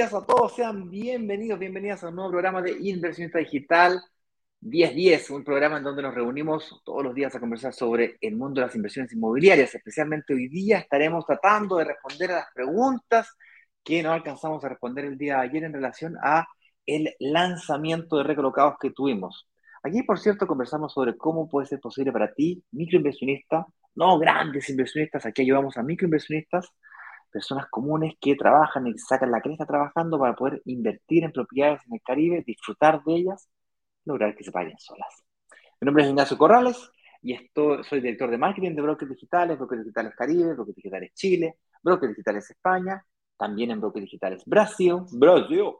Días a todos, sean bienvenidos, bienvenidas a un nuevo programa de Inversionista Digital 1010, un programa en donde nos reunimos todos los días a conversar sobre el mundo de las inversiones inmobiliarias. Especialmente hoy día estaremos tratando de responder a las preguntas que no alcanzamos a responder el día de ayer en relación a el lanzamiento de recolocados que tuvimos. Aquí, por cierto, conversamos sobre cómo puede ser posible para ti, microinversionista, no grandes inversionistas, aquí ayudamos a microinversionistas, personas comunes que trabajan y sacan la cresta trabajando para poder invertir en propiedades en el Caribe, disfrutar de ellas, lograr que se paguen solas. Mi nombre es Ignacio Corrales y esto, soy director de marketing de Brokers Digitales, Brokers Digitales Caribe, Brokers Digitales Chile, Brokers Digitales España, también en Brokers Digitales Brasil, Brasil.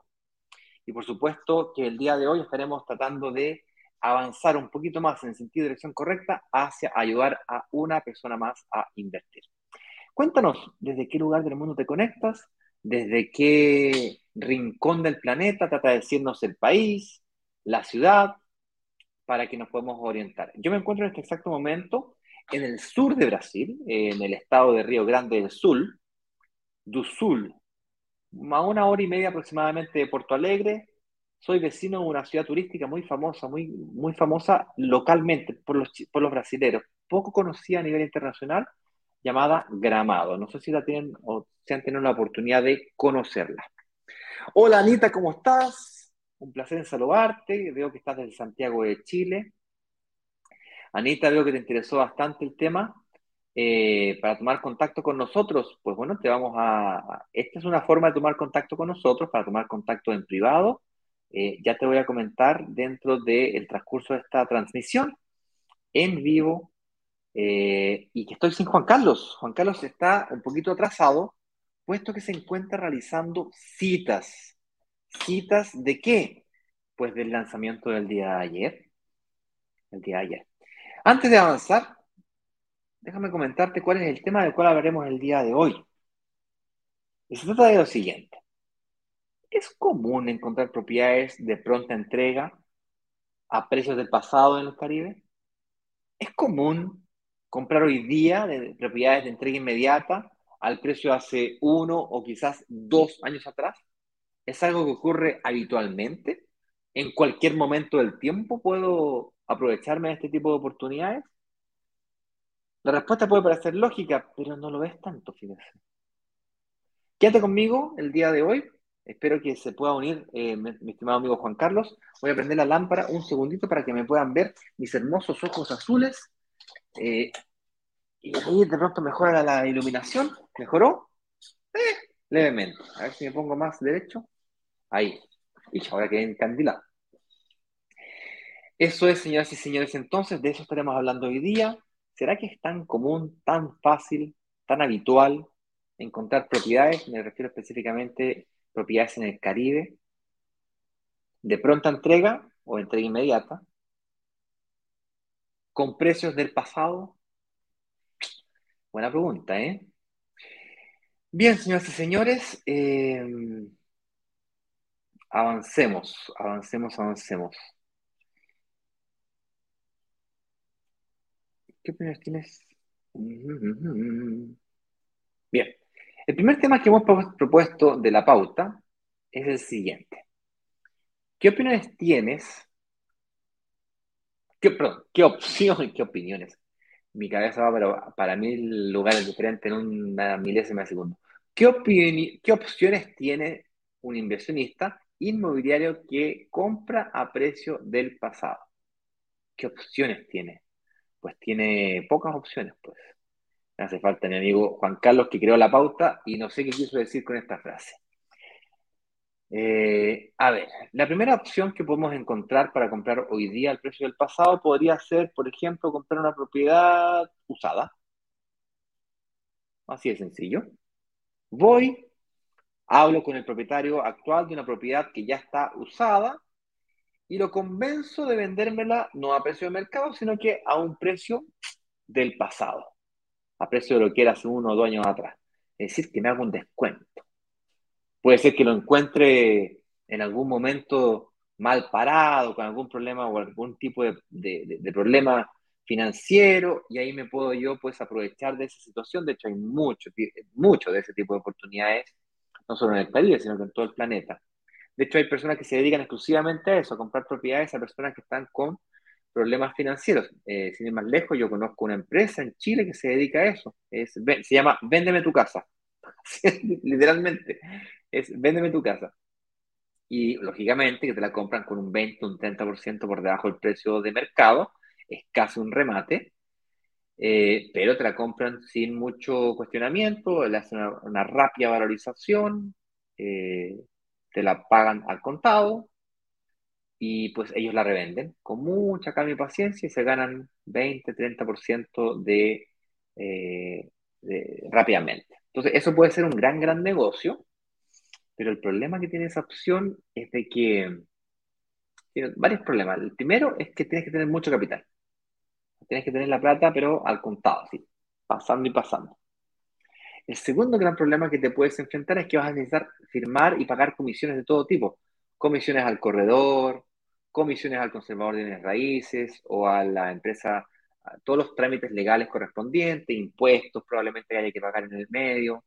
Y por supuesto que el día de hoy estaremos tratando de avanzar un poquito más en el sentido de dirección correcta hacia ayudar a una persona más a invertir. Cuéntanos, ¿desde qué lugar del mundo te conectas? ¿Desde qué rincón del planeta trata de decirnos el país, la ciudad, para que nos podamos orientar? Yo me encuentro en este exacto momento en el sur de Brasil, en el estado de Río Grande del Sul, do Sul, a una hora y media aproximadamente de Porto Alegre. Soy vecino de una ciudad turística muy famosa, muy, muy famosa localmente por los, por los brasileños, poco conocida a nivel internacional, llamada Gramado. No sé si la tienen o si han tenido la oportunidad de conocerla. Hola Anita, ¿cómo estás? Un placer en saludarte. Veo que estás desde Santiago de Chile. Anita, veo que te interesó bastante el tema. Eh, para tomar contacto con nosotros, pues bueno, te vamos a... Esta es una forma de tomar contacto con nosotros, para tomar contacto en privado. Eh, ya te voy a comentar dentro del transcurso de esta transmisión en vivo eh, y que estoy sin Juan Carlos. Juan Carlos está un poquito atrasado, puesto que se encuentra realizando citas. ¿Citas de qué? Pues del lanzamiento del día de ayer. El día de ayer. Antes de avanzar, déjame comentarte cuál es el tema del cual hablaremos el día de hoy. Y se trata de lo siguiente. ¿Es común encontrar propiedades de pronta entrega a precios del pasado en el Caribe? ¿Es común comprar hoy día de propiedades de entrega inmediata al precio de hace uno o quizás dos años atrás? ¿Es algo que ocurre habitualmente? ¿En cualquier momento del tiempo puedo aprovecharme de este tipo de oportunidades? La respuesta puede parecer lógica, pero no lo es tanto, fíjese. Quédate conmigo el día de hoy. Espero que se pueda unir eh, mi, estimado amigo Juan Carlos. Voy a prender la lámpara un segundito para que me puedan ver mis hermosos ojos azules eh, y ahí de pronto mejora la, iluminación. ¿Mejoró? Eh, levemente. A ver si me pongo más derecho. Ahí. Y ahora quedé encandilado. Eso es, señoras y señores, entonces, de eso estaremos hablando hoy día. ¿Será que es tan común, tan fácil, tan habitual encontrar propiedades? Me refiero específicamente propiedades en el Caribe, de pronta entrega o entrega inmediata, con precios del pasado? Buena pregunta, ¿eh? Bien, señoras y señores, eh, avancemos, avancemos, avancemos. ¿Qué opiniones tienes? Bien, el primer tema que hemos propuesto de la pauta es el siguiente. ¿Qué opiniones tienes ¿Qué, perdón, ¿qué opciones, qué opiniones? Mi cabeza va para, para mil lugares diferentes en una milésima de segundo. ¿Qué, ¿Qué opciones tiene un inversionista inmobiliario que compra a precio del pasado? ¿Qué opciones tiene? Pues tiene pocas opciones, pues. Me hace falta mi amigo Juan Carlos que creó la pauta y no sé qué quiso decir con esta frase. Eh, a ver, la primera opción que podemos encontrar para comprar hoy día al precio del pasado podría ser, por ejemplo, comprar una propiedad usada. Así de sencillo. Voy, hablo con el propietario actual de una propiedad que ya está usada y lo convenzo de vendérmela no a precio de mercado, sino que a un precio del pasado, a precio de lo que era hace uno o dos años atrás. Es decir, que me haga un descuento. Puede ser que lo encuentre en algún momento mal parado, con algún problema o algún tipo de, problema financiero y ahí me puedo yo pues aprovechar de esa situación. De hecho, hay mucho, mucho de ese tipo de oportunidades no solo en el Caribe, sino que en todo el planeta. De hecho, hay personas que se dedican exclusivamente a eso, a comprar propiedades a personas que están con problemas financieros. Eh, sin ir más lejos, yo conozco una empresa en Chile que se dedica a eso. Es, se llama Véndeme tu casa. Literalmente, es Véndeme tu casa. Y lógicamente que te la compran con un 20, un 30% por debajo del precio de mercado. Es casi un remate. Eh, pero te la compran sin mucho cuestionamiento, le hacen una, rápida valorización, eh, te la pagan al contado y pues ellos la revenden con mucha calma y paciencia y se ganan 20, 30% de, eh, de, rápidamente. Entonces, eso puede ser un gran, gran negocio, pero el problema que tiene esa opción es de que tiene varios problemas. El primero es que tienes que tener mucho capital. Tienes que tener la plata, pero al contado, así, pasando y pasando. El segundo gran problema que te puedes enfrentar es que vas a necesitar firmar y pagar comisiones de todo tipo. Comisiones al corredor, comisiones al conservador de bienes raíces o a la empresa, todos los trámites legales correspondientes, impuestos probablemente que haya que pagar en el medio.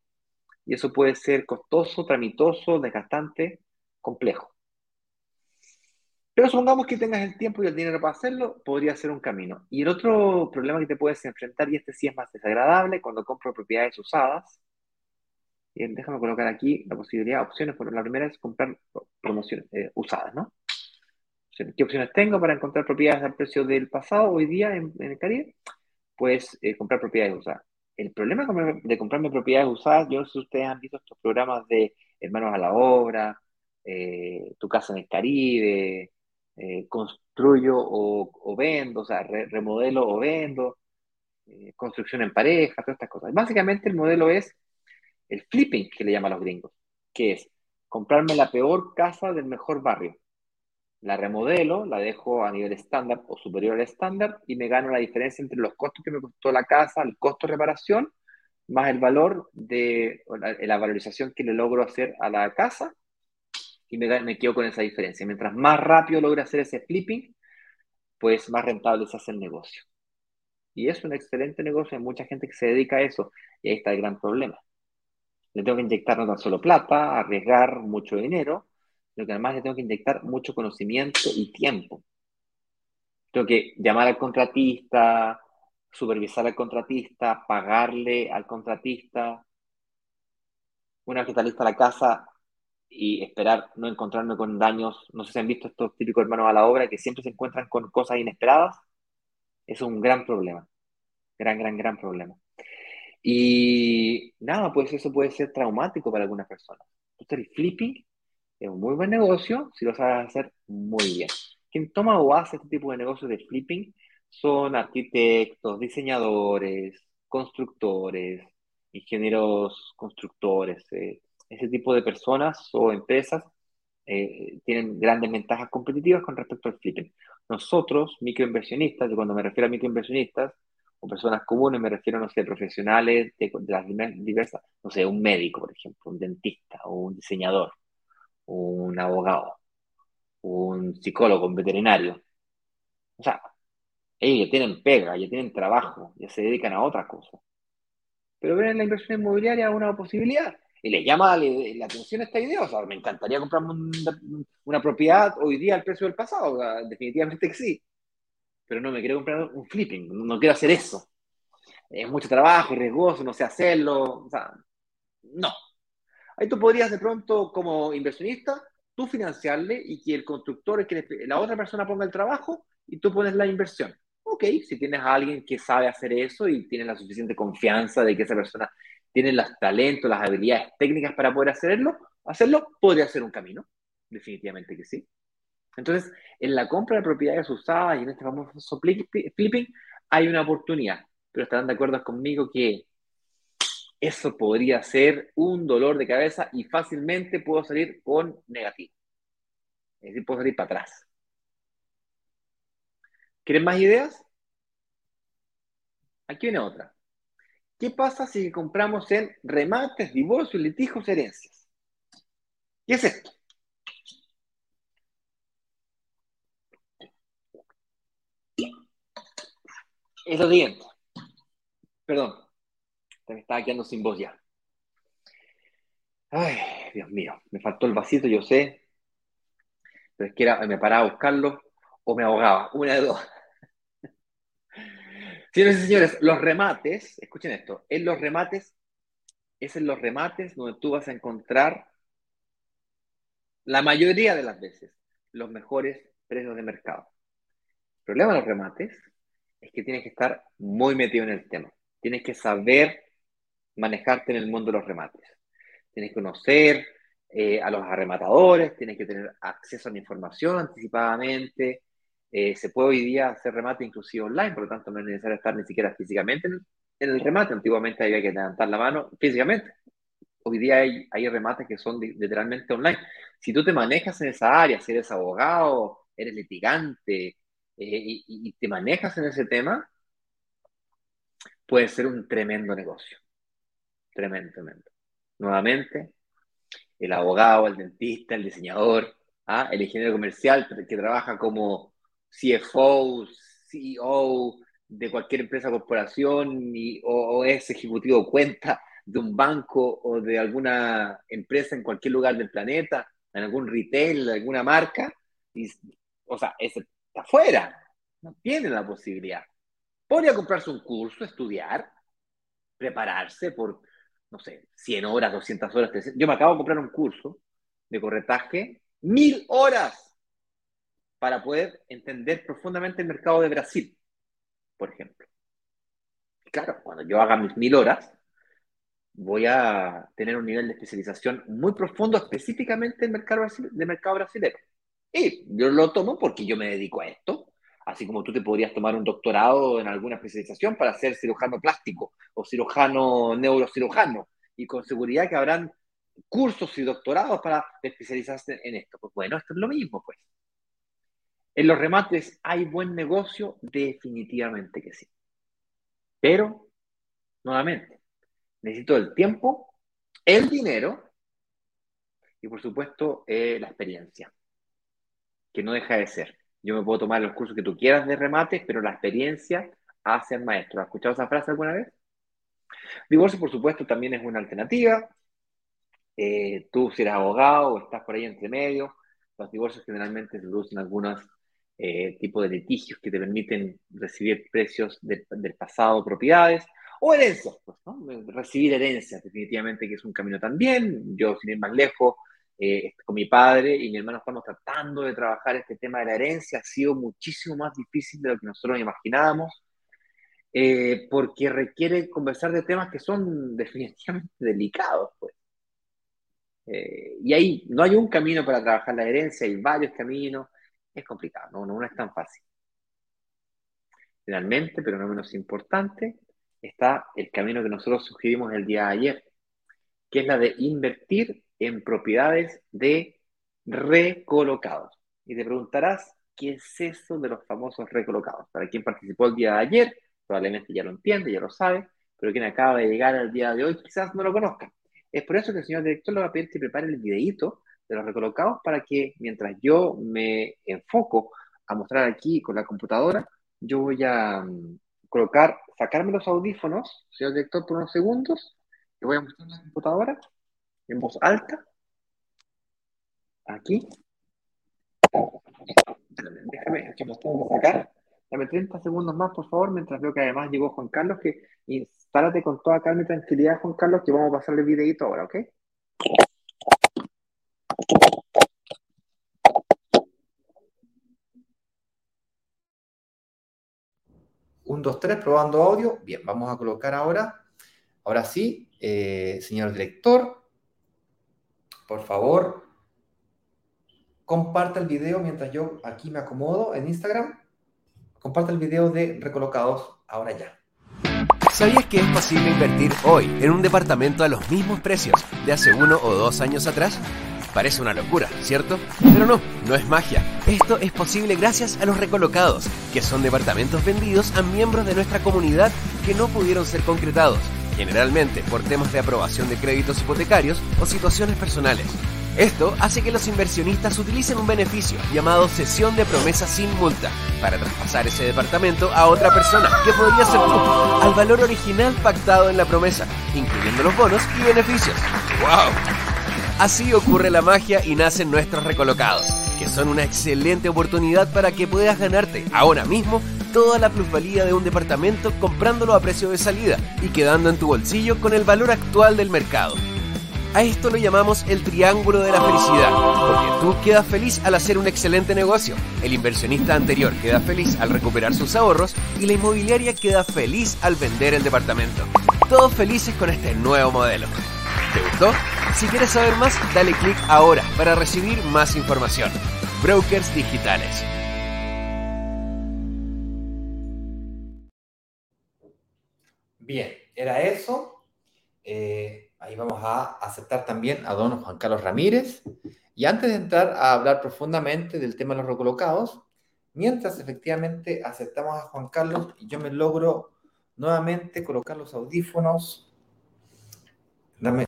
Y eso puede ser costoso, tramitoso, desgastante, complejo. Pero supongamos que tengas el tiempo y el dinero para hacerlo, podría ser un camino. Y el otro problema que te puedes enfrentar, y este sí es más desagradable, cuando compro propiedades usadas, y déjame colocar aquí la posibilidad, opciones, la primera es comprar promociones eh, usadas, ¿no? ¿Qué opciones tengo para encontrar propiedades al precio del pasado hoy día en, el Caribe? Pues eh, comprar propiedades usadas. El problema de comprarme propiedades usadas, yo no sé si ustedes han visto estos programas de Hermanos a la Obra, eh, Tu Casa en el Caribe, eh, Construyo o, Vendo, o sea, remodelo o vendo, construcción en pareja, todas estas cosas. Básicamente el modelo es el flipping, que le llaman los gringos, que es comprarme la peor casa del mejor barrio la remodelo, la dejo a nivel estándar o superior al estándar y me gano la diferencia entre los costos que me costó la casa, el costo de reparación, más el valor de la, valorización que le logro hacer a la casa y me, me quedo con esa diferencia. Mientras más rápido logre hacer ese flipping, pues más rentable se hace el negocio. Y es un excelente negocio, hay mucha gente que se dedica a eso y ahí está el gran problema. Le tengo que inyectar no tan solo plata, arriesgar mucho dinero, lo que además le tengo que inyectar mucho conocimiento y tiempo. Tengo que llamar al contratista, supervisar al contratista, pagarle al contratista. Una vez que está lista la casa y esperar no encontrarme con daños, no sé si han visto estos típicos hermanos a la obra que siempre se encuentran con cosas inesperadas, es un gran problema. Gran, gran, gran problema. Y nada, pues eso puede ser traumático para algunas personas. Entonces el flipping es un muy buen negocio si lo sabes hacer muy bien. Quien toma o hace este tipo de negocios de flipping son arquitectos, diseñadores, constructores, ingenieros constructores. Eh, ese tipo de personas o empresas eh, tienen grandes ventajas competitivas con respecto al flipping. Nosotros, microinversionistas, y cuando me refiero a microinversionistas, o personas comunes, me refiero, no sé, profesionales de, de las diversas, no sé, un médico, por ejemplo, un dentista o un diseñador un abogado, un psicólogo, un veterinario. O sea, ellos ya tienen pega, ya tienen trabajo, ya se dedican a otra cosa. Pero ven en la inversión inmobiliaria una posibilidad y les llama la, atención esta idea. O sea, me encantaría comprarme una, propiedad hoy día al precio del pasado, definitivamente que sí. Pero no me quiero comprar un flipping, no quiero hacer eso. Es mucho trabajo, riesgoso, no sé hacerlo. O sea, no, Ahí tú podrías de pronto, como inversionista, tú financiarle y que el constructor, que la otra persona ponga el trabajo y tú pones la inversión. Ok, si tienes a alguien que sabe hacer eso y tiene la suficiente confianza de que esa persona tiene los talentos, las habilidades técnicas para poder hacerlo, hacerlo podría ser un camino. Definitivamente que sí. Entonces, en la compra de propiedades usadas y en este famoso flipping, hay una oportunidad. Pero estarán de acuerdo conmigo que eso podría ser un dolor de cabeza y fácilmente puedo salir con negativo. Es decir, puedo salir para atrás. ¿Quieren más ideas? Aquí viene otra. ¿Qué pasa si compramos en remates, divorcios, litigios, herencias? ¿Qué es esto? Es lo siguiente. Perdón, me estaba quedando sin voz ya. Ay, Dios mío, me faltó el vasito, yo sé. Pero es que era, me paraba a buscarlo o me ahogaba, una de dos. Señores y señores, los remates, escuchen esto, en los remates, es en los remates donde tú vas a encontrar la mayoría de las veces los mejores precios de mercado. El problema de los remates es que tienes que estar muy metido en el tema. Tienes que saber manejarte en el mundo de los remates. Tienes que conocer eh, a los arrematadores, tienes que tener acceso a la información anticipadamente. Eh, se puede hoy día hacer remate inclusive online, por lo tanto no es necesario estar ni siquiera físicamente en, el remate. Antiguamente había que levantar la mano físicamente. Hoy día hay, remates que son literalmente online. Si tú te manejas en esa área, si eres abogado, eres litigante eh, y, y te manejas en ese tema, puede ser un tremendo negocio. Tremendo, tremendo. Nuevamente, el abogado, el dentista, el diseñador, ¿ah? el ingeniero comercial que trabaja como CFO, CEO de cualquier empresa corporación o, es ejecutivo de cuenta de un banco o de alguna empresa en cualquier lugar del planeta, en algún retail, alguna marca, o sea, está afuera, no tiene la posibilidad. Podría comprarse un curso, estudiar, prepararse por no sé, 100 horas, 200 horas. Yo me acabo de comprar un curso de corretaje, mil horas para poder entender profundamente el mercado de Brasil, por ejemplo. claro, cuando yo haga mis mil horas, voy a tener un nivel de especialización muy profundo específicamente en el mercado, mercado brasileño. Y yo lo tomo porque yo me dedico a esto, así como tú te podrías tomar un doctorado en alguna especialización para ser cirujano plástico o cirujano neurocirujano, y con seguridad que habrán cursos y doctorados para especializarse en esto. Pues bueno, esto es lo mismo, pues. En los remates hay buen negocio, definitivamente que sí. Pero, nuevamente, necesito el tiempo, el dinero y, por supuesto, eh, la experiencia, que no deja de ser. Yo me puedo tomar los cursos que tú quieras de remates, pero la experiencia hace al maestro. ¿Has escuchado esa frase alguna vez? Divorcio, por supuesto, también es una alternativa. Eh, tú, si eres abogado o estás por ahí entre medio, los divorcios generalmente se producen algunos eh, tipos de litigios que te permiten recibir precios del pasado, propiedades, o herencias, pues, ¿no? Recibir herencias, definitivamente, que es un camino también. Yo, sin ir más lejos, eh, con mi padre y mi hermano estamos tratando de trabajar este tema de la herencia. Ha sido muchísimo más difícil de lo que nosotros imaginábamos, eh, porque requiere conversar de temas que son definitivamente delicados. Pues. Eh, y ahí no hay un camino para trabajar la herencia, hay varios caminos. Es complicado, no, no es tan fácil. Finalmente, pero no menos importante, está el camino que nosotros sugerimos el día de ayer, que es la de invertir en propiedades de recolocados. Y te preguntarás, ¿qué es eso de los famosos recolocados? Para quien participó el día de ayer, probablemente ya lo entiende, ya lo sabe, pero quien acaba de llegar al día de hoy quizás no lo conozca. Es por eso que el señor director le va a pedir que prepare el videíto de los recolocados para que mientras yo me enfoco a mostrar aquí con la computadora, yo voy a mm, colocar, sacarme los audífonos, señor director, por unos segundos, y voy a mostrar la computadora en voz alta. Aquí. Déjame, que me tengo que sacar. Dame 30 segundos más, por favor, mientras veo que además llegó Juan Carlos, que instálate con toda calma y tranquilidad, Juan Carlos, que vamos a pasarle el videito ahora, ¿ok? Un, dos, tres, probando audio. Bien, vamos a colocar ahora, ahora sí, eh, señor director, por favor, comparte el video mientras yo aquí me acomodo en Instagram. Comparte el video de Recolocados ahora ya. ¿Sabías que es posible invertir hoy en un departamento a los mismos precios de hace uno o dos años atrás? Parece una locura, ¿cierto? Pero no, no es magia. Esto es posible gracias a los recolocados, que son departamentos vendidos a miembros de nuestra comunidad que no pudieron ser concretados, generalmente por temas de aprobación de créditos hipotecarios o situaciones personales. Esto hace que los inversionistas utilicen un beneficio llamado cesión de promesa sin multa para traspasar ese departamento a otra persona, que podría ser tú, al valor original pactado en la promesa, incluyendo los bonos y beneficios. ¡Wow! Así ocurre la magia y nacen nuestros recolocados, que son una excelente oportunidad para que puedas ganarte ahora mismo toda la plusvalía de un departamento comprándolo a precio de salida y quedando en tu bolsillo con el valor actual del mercado. A esto lo llamamos el triángulo de la felicidad, porque tú quedas feliz al hacer un excelente negocio, el inversionista anterior queda feliz al recuperar sus ahorros y la inmobiliaria queda feliz al vender el departamento. Todos felices con este nuevo modelo. ¿Te gustó? Si quieres saber más, dale clic ahora para recibir más información. Brokers Digitales. Bien, era eso. Eh, ahí vamos a aceptar también a don Juan Carlos Ramírez. Y antes de entrar a hablar profundamente del tema de los recolocados, mientras efectivamente aceptamos a Juan Carlos y yo me logro nuevamente colocar los audífonos. Dame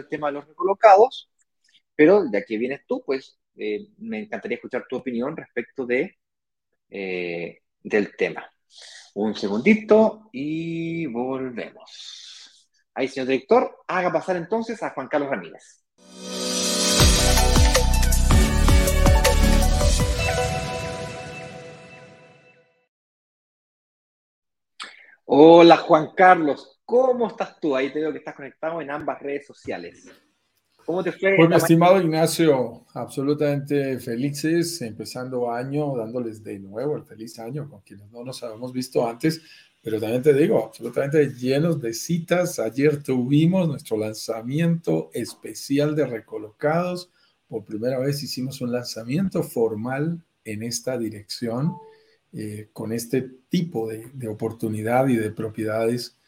el tema de los recolocados, pero de aquí vienes tú, pues eh, me encantaría escuchar tu opinión respecto de, eh, del tema. Un segundito y volvemos. Ahí, señor director, haga pasar entonces a Juan Carlos Ramírez. Hola Juan Carlos, ¿cómo estás tú? Ahí te veo que estás conectado en ambas redes sociales. ¿Cómo te fue? Pues mi estimado Ignacio, absolutamente felices, empezando año, dándoles de nuevo el feliz año con quienes no nos habíamos visto antes, pero también te digo, absolutamente llenos de citas. Ayer tuvimos nuestro lanzamiento especial de Recolocados. Por primera vez hicimos un lanzamiento formal en esta dirección eh, con este tipo de, de, oportunidad y de propiedades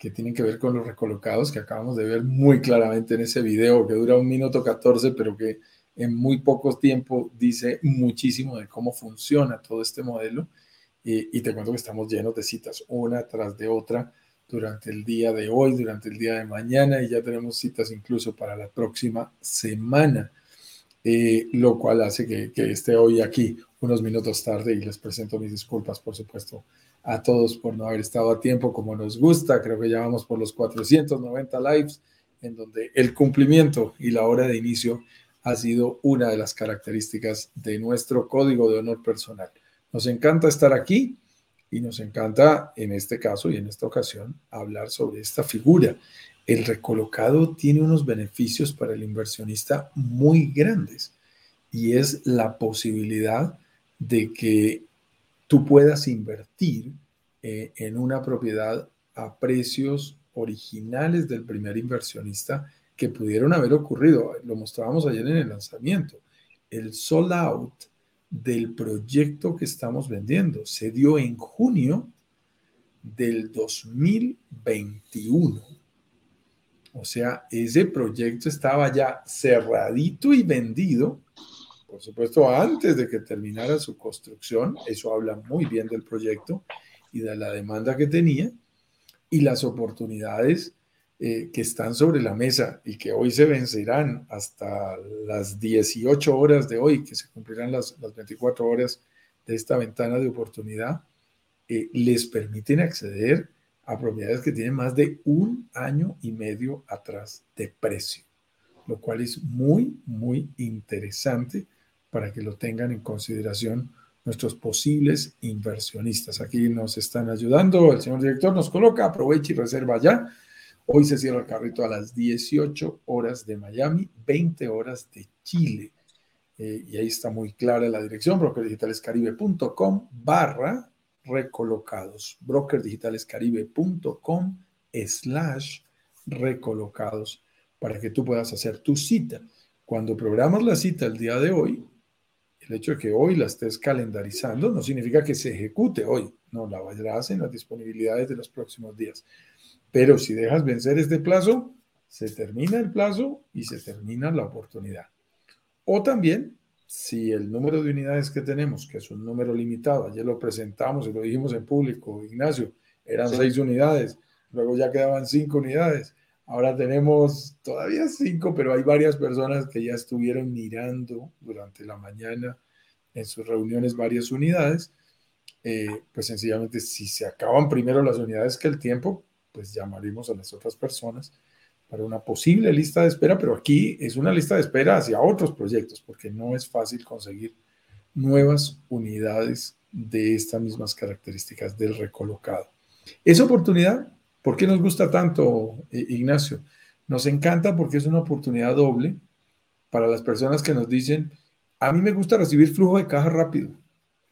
que tienen que ver con los recolocados que acabamos de ver muy claramente en ese video que dura un minuto 14, pero que en muy poco tiempo dice muchísimo de cómo funciona todo este modelo. Y, y te cuento que estamos llenos de citas, una tras de otra, durante el día de hoy, durante el día de mañana, y ya tenemos citas incluso para la próxima semana. Eh, lo cual hace que, que, esté hoy aquí unos minutos tarde y les presento mis disculpas, por supuesto, a todos por no haber estado a tiempo como nos gusta. Creo que ya vamos por los 490 lives, en donde el cumplimiento y la hora de inicio ha sido una de las características de nuestro código de honor personal. Nos encanta estar aquí y nos encanta, en este caso y en esta ocasión, hablar sobre esta figura el recolocado tiene unos beneficios para el inversionista muy grandes y es la posibilidad de que tú puedas invertir eh, en una propiedad a precios originales del primer inversionista que pudieron haber ocurrido. Lo mostrábamos ayer en el lanzamiento. El sold out del proyecto que estamos vendiendo se dio en junio del 2021 o sea, ese proyecto estaba ya cerradito y vendido, por supuesto, antes de que terminara su construcción. Eso habla muy bien del proyecto y de la demanda que tenía y las oportunidades eh, que están sobre la mesa y que hoy se vencerán hasta las 18 horas de hoy, que se cumplirán las, las 24 horas de esta ventana de oportunidad, eh, les permiten acceder a propiedades que tienen más de un año y medio atrás de precio, lo cual es muy, muy interesante para que lo tengan en consideración nuestros posibles inversionistas. Aquí nos están ayudando, el señor director nos coloca, aprovecha y reserva ya. Hoy se cierra el carrito a las 18 horas de Miami, 20 horas de Chile. Eh, y ahí está muy clara la dirección, brokerdigitalescaribe.com barra recolocados. brokerdigitalescaribe.com slash recolocados para que tú puedas hacer tu cita. Cuando programas la cita el día de hoy, el hecho de que hoy la estés calendarizando no significa que se ejecute hoy, no, la vayas en las disponibilidades de los próximos días. Pero si dejas vencer este plazo, se termina el plazo y se termina la oportunidad. O también si el número de unidades que tenemos, que es un número limitado, ayer lo presentamos y lo dijimos en público, Ignacio, eran seis unidades, luego ya quedaban cinco unidades, Ahora tenemos todavía cinco, pero hay varias personas que ya estuvieron mirando durante la mañana en sus reuniones varias unidades. Eh, pues sencillamente, si se acaban primero las unidades que el tiempo, pues llamaremos a las otras personas para una posible lista de espera, pero aquí es una lista de espera hacia otros proyectos, porque no es fácil conseguir nuevas unidades de estas mismas características del recolocado. Esa oportunidad ¿Por qué nos gusta tanto, Ignacio? Nos encanta porque es una oportunidad doble para las personas que nos dicen, a mí me gusta recibir flujo de caja rápido,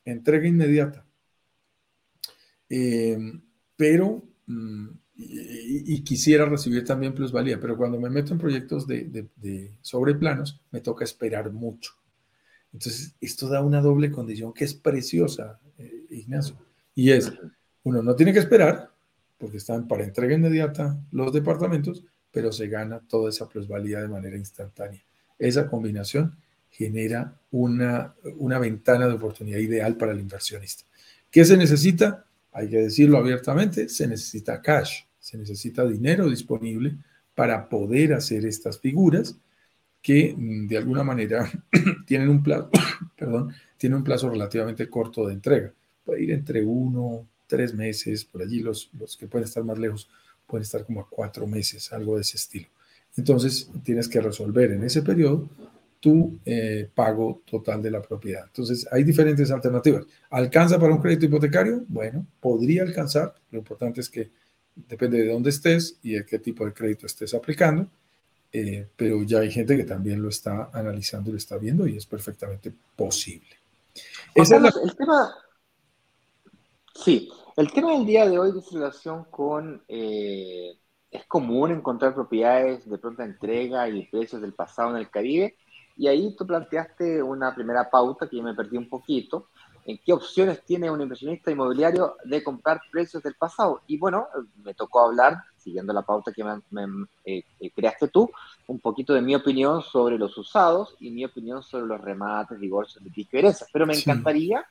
entrega inmediata, em, pero, mm, y, quisiera recibir también plusvalía, pero cuando me meto en proyectos de, de, sobre planos, me toca esperar mucho. Entonces, esto da una doble condición que es preciosa, eh, Ignacio, y es, uno no tiene que esperar, porque están para entrega inmediata los departamentos, pero se gana toda esa plusvalía de manera instantánea. Esa combinación genera una, una ventana de oportunidad ideal para el inversionista. ¿Qué se necesita? Hay que decirlo abiertamente, se necesita cash, se necesita dinero disponible para poder hacer estas figuras que mm, de alguna manera tienen un plazo, perdón, tienen un plazo relativamente corto de entrega. Puede ir entre uno, tres meses, por allí los, los que pueden estar más lejos pueden estar como a cuatro meses, algo de ese estilo. Entonces tienes que resolver en ese periodo tu eh, pago total de la propiedad. Entonces hay diferentes alternativas. ¿Alcanza para un crédito hipotecario? Bueno, podría alcanzar. Lo importante es que depende de dónde estés y de qué tipo de crédito estés aplicando. Eh, pero ya hay gente que también lo está analizando y lo está viendo y es perfectamente posible. Es El tema, Sí, el tema del día de hoy dice relación con, eh, es común encontrar propiedades de pronta entrega y precios del pasado en el Caribe, y ahí tú planteaste una primera pauta que yo me perdí un poquito, en qué opciones tiene un inversionista inmobiliario de comprar precios del pasado. Y bueno, me tocó hablar, siguiendo la pauta que me, eh, eh, creaste tú, un poquito de mi opinión sobre los usados y mi opinión sobre los remates, divorcios, litigios y. Pero me encantaría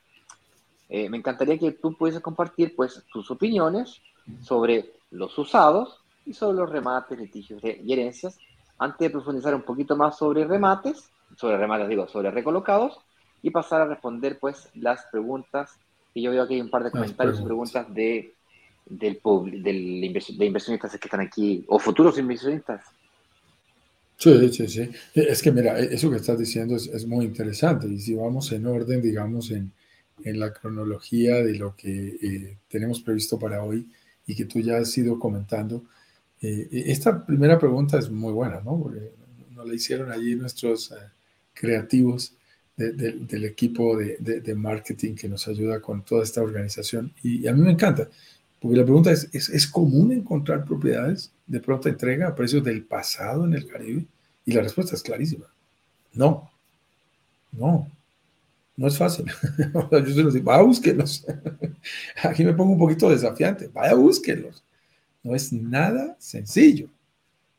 eh, me encantaría que tú pudieses compartir pues tus opiniones sobre los usados y sobre los remates, litigios y herencias, antes de profundizar un poquito más sobre remates, sobre remates digo, sobre recolocados, y pasar a responder pues las preguntas, que yo veo que hay un par de comentarios y preguntas de, del, del de inversionistas que están aquí, o futuros inversionistas. Sí, sí, sí. Es que mira, eso que estás diciendo es, es muy interesante, y si vamos en orden, digamos, en, en la cronología de lo que eh, tenemos previsto para hoy y que tú ya has ido comentando. Eh, esta primera pregunta es muy buena, ¿no? Porque nos la hicieron allí nuestros eh, creativos del equipo de, marketing que nos ayuda con toda esta organización. Y, a mí me encanta, porque la pregunta es, es, ¿es común encontrar propiedades de pronta entrega a precios del pasado en el Caribe? Y la respuesta es clarísima. No, no, no es fácil. Yo se los digo, vaya, búsquenlos. Aquí me pongo un poquito desafiante, vaya, búsquenlos. No es nada sencillo,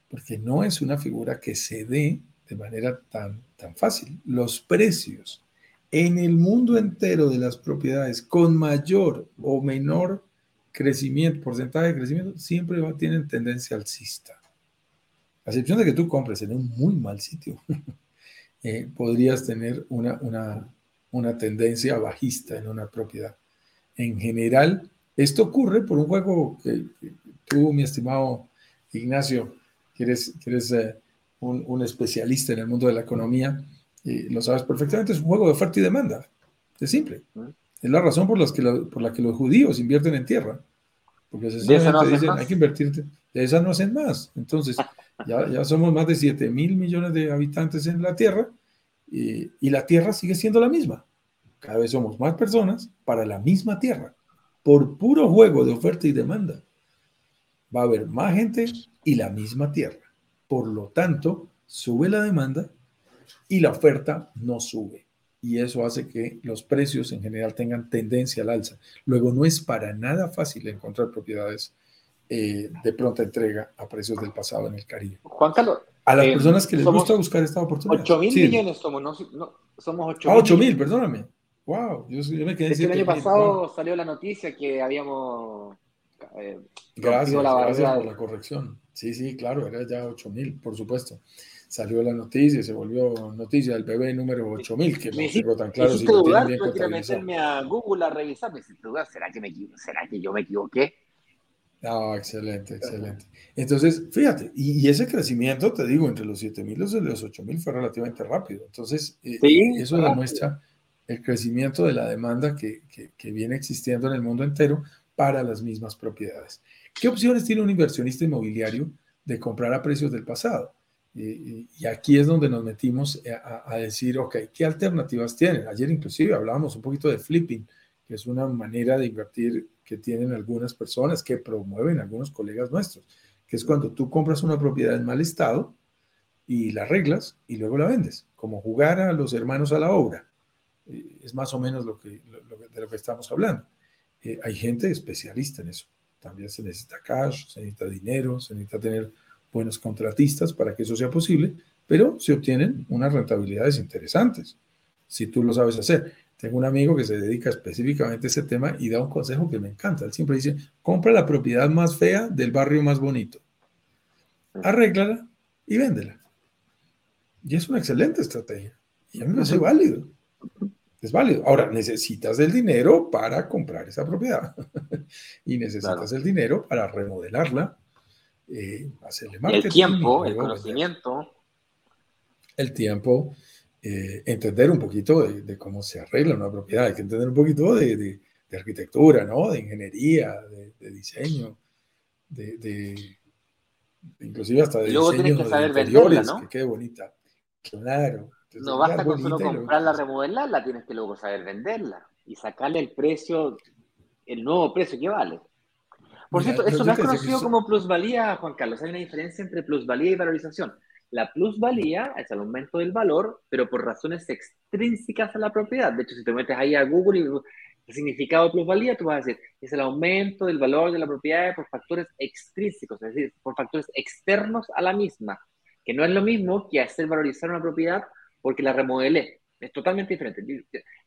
porque no es una figura que se dé de manera tan, tan fácil. Los precios en el mundo entero de las propiedades con mayor o menor crecimiento, porcentaje de crecimiento, siempre tienen tendencia alcista. A excepción de que tú compres en un muy mal sitio, eh, podrías tener una, una, una tendencia bajista en una propiedad. En general, esto ocurre por un juego que, tú, mi estimado Ignacio, que eres, eh, un, especialista en el mundo de la economía, y lo sabes perfectamente, es un juego de oferta y demanda. Es simple. Es la razón por, las que por la que los judíos invierten en tierra. Porque se dicen, hay que invertir, de esas no hacen más. Entonces, ya, ya somos más de 7 mil millones de habitantes en la tierra y, la tierra sigue siendo la misma. Cada vez somos más personas para la misma tierra. Por puro juego de oferta y demanda, va a haber más gente y la misma tierra. Por lo tanto, sube la demanda y la oferta no sube. Y eso hace que los precios en general tengan tendencia al alza. Luego, no es para nada fácil encontrar propiedades eh, de pronta entrega a precios del pasado en el Caribe. Juan Carlos, a las eh, personas que les gusta buscar esta oportunidad. 8 mil millones somos, no, somos 8 ah, 8 mil, perdóname. Wow, yo, me quedé El año pasado salió la noticia que habíamos Eh, gracias, gracias por la corrección. Sí, sí, claro, era ya 8000, por supuesto. Salió la noticia, se volvió noticia del bebé número 8000, que no tengo tan claro si lo tienen bien que meterme a Google a revisar, me dudar, ¿será que, me, ¿será que yo me equivoqué? Ah, excelente, excelente. Entonces, fíjate, y, ese crecimiento, te digo, entre los 7.000 y los 8.000 fue relativamente rápido. Entonces, eh, eso demuestra el crecimiento de la demanda que, que, viene existiendo en el mundo entero para las mismas propiedades. ¿Qué opciones tiene un inversionista inmobiliario de comprar a precios del pasado? Y, aquí es donde nos metimos a, a, decir, ok, ¿qué alternativas tienen? Ayer inclusive hablábamos un poquito de flipping, que es una manera de invertir que tienen algunas personas, que promueven algunos colegas nuestros, que es cuando tú compras una propiedad en mal estado y la arreglas y luego la vendes, como jugar a los hermanos a la obra. Eh, es más o menos lo que, de lo que estamos hablando. Eh, hay gente especialista en eso. También se necesita cash, se necesita dinero, se necesita tener buenos contratistas para que eso sea posible, pero se obtienen unas rentabilidades interesantes si tú lo sabes hacer. Tengo un amigo que se dedica específicamente a ese tema y da un consejo que me encanta. Él siempre dice, compra la propiedad más fea del barrio más bonito, arréglala y véndela. Y es una excelente estrategia. Y a mí me hace válido. Es válido. Ahora, necesitas el dinero para comprar esa propiedad. y necesitas el dinero para remodelarla, eh, hacerle marketing. El tiempo, el conocimiento. El tiempo eh, entender un poquito de, cómo se arregla una propiedad, hay que entender un poquito de, arquitectura, ¿no? De ingeniería, de, diseño, de, inclusive hasta de y luego tienes que saber venderla, ¿no? que quede bonita. Claro. no basta con solo comprarla, remodelarla, tienes que luego saber venderla y sacarle el precio, el nuevo precio que vale. Por cierto, eso no es conocido como plusvalía, Juan Carlos. Hay una diferencia entre plusvalía y valorización. La plusvalía es el aumento del valor, pero por razones extrínsecas a la propiedad. De hecho, si te metes ahí a Google y el significado de plusvalía, tú vas a decir, es el aumento del valor de la propiedad por factores extrínsecos, es decir, por factores externos a la misma, que no es lo mismo que hacer valorizar una propiedad porque la remodelé. Es totalmente diferente.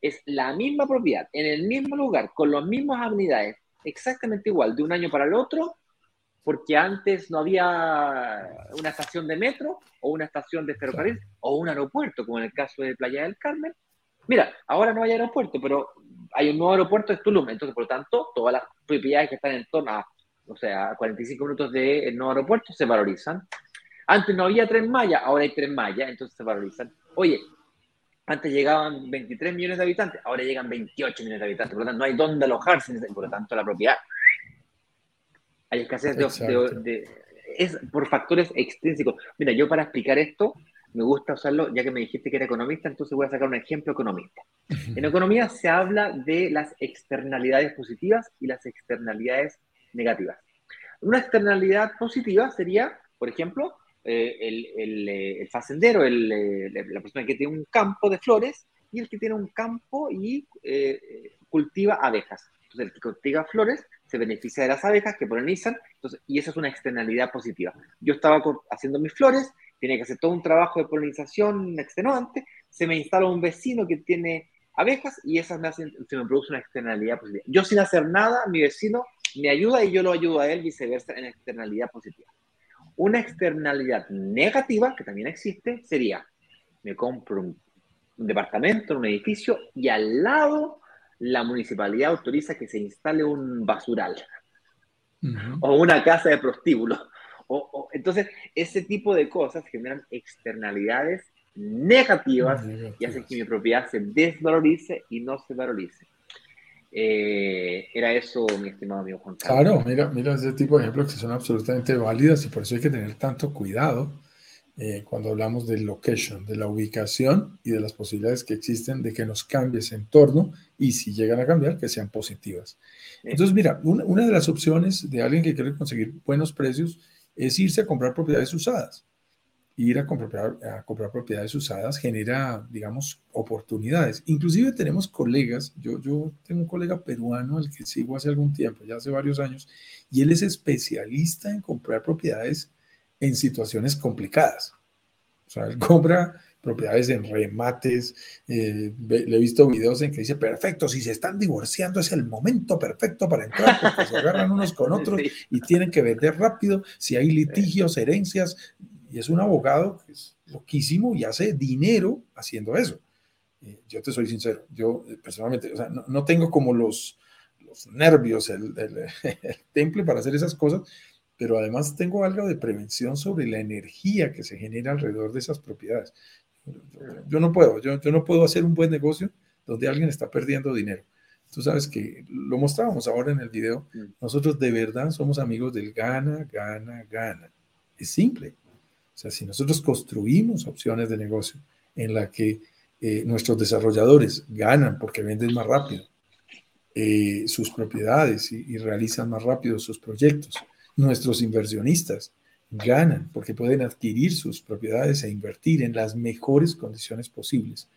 Es la misma propiedad, en el mismo lugar, con las mismas amenidades, exactamente igual, de un año para el otro, porque antes no había una estación de metro o una estación de ferrocarril o un aeropuerto, como en el caso de Playa del Carmen. Mira, ahora no hay aeropuerto, pero hay un nuevo aeropuerto de Tulum, entonces por lo tanto todas las propiedades que están en torno a, o sea, 45 minutos del nuevo aeropuerto se valorizan. Antes no había tren Maya, ahora hay tren Maya, entonces se valorizan. Oye, antes llegaban 23 millones de habitantes, ahora llegan 28 millones de habitantes, por lo tanto no hay dónde alojarse, por lo tanto la propiedad hay escasez de, Es por factores extrínsecos. Mira, yo para explicar esto, me gusta usarlo, ya que me dijiste que era economista, entonces voy a sacar un ejemplo economista. En economía se habla de las externalidades positivas y las externalidades negativas. Una externalidad positiva sería, por ejemplo, eh, el, el, eh, el, facendero, el, eh, la persona que tiene un campo de flores y el que tiene un campo y cultiva abejas. Entonces, el que cultiva flores se beneficia de las abejas que polinizan, entonces, y esa es una externalidad positiva. Yo estaba haciendo mis flores, tenía que hacer todo un trabajo de polinización extenuante, se me instala un vecino que tiene abejas y esas me hacen, se me produce una externalidad positiva. Yo sin hacer nada, mi vecino me ayuda y yo lo ayudo a él, viceversa, en externalidad positiva. Una externalidad negativa, que también existe, sería, me compro un, un departamento, un edificio, y al lado la municipalidad autoriza que se instale un basural o una casa de prostíbulo. O, entonces, ese tipo de cosas generan externalidades negativas, y hacen que mi propiedad se desvalorice y no se valorice. Eh, era eso, mi estimado amigo Juan Carlos. Claro, mira, mira ese tipo de ejemplos que son absolutamente válidas y por eso hay que tener tanto cuidado eh, cuando hablamos de location, de la ubicación y de las posibilidades que existen de que nos cambie ese entorno y si llegan a cambiar, que sean positivas. Entonces, mira, una, de las opciones de alguien que quiere conseguir buenos precios es irse a comprar propiedades usadas. Ir a comprar, a comprar propiedades usadas genera, digamos, oportunidades. Inclusive tenemos colegas, yo, yo tengo un colega peruano al que sigo hace algún tiempo, ya hace varios años, y él es especialista en comprar propiedades en situaciones complicadas. O sea, él compra propiedades en remates. Eh, le he visto videos en que dice, perfecto, si se están divorciando es el momento perfecto para entrar porque se agarran unos con otros y tienen que vender rápido. Si hay litigios, herencias, y es un abogado que es loquísimo y hace dinero haciendo eso. Eh, yo te soy sincero, yo eh, personalmente, o sea, no, tengo como los, los nervios, el, el, el temple para hacer esas cosas, pero además tengo algo de prevención sobre la energía que se genera alrededor de esas propiedades. Yo no puedo, yo, yo no puedo hacer un buen negocio donde alguien está perdiendo dinero. Tú sabes que lo mostrábamos ahora en el video. Mm. Nosotros de verdad somos amigos del gana, gana, gana. Es simple. O sea, si nosotros construimos opciones de negocio en la que eh, nuestros desarrolladores ganan porque venden más rápido eh, sus propiedades y, realizan más rápido sus proyectos, nuestros inversionistas ganan porque pueden adquirir sus propiedades e invertir en las mejores condiciones posibles.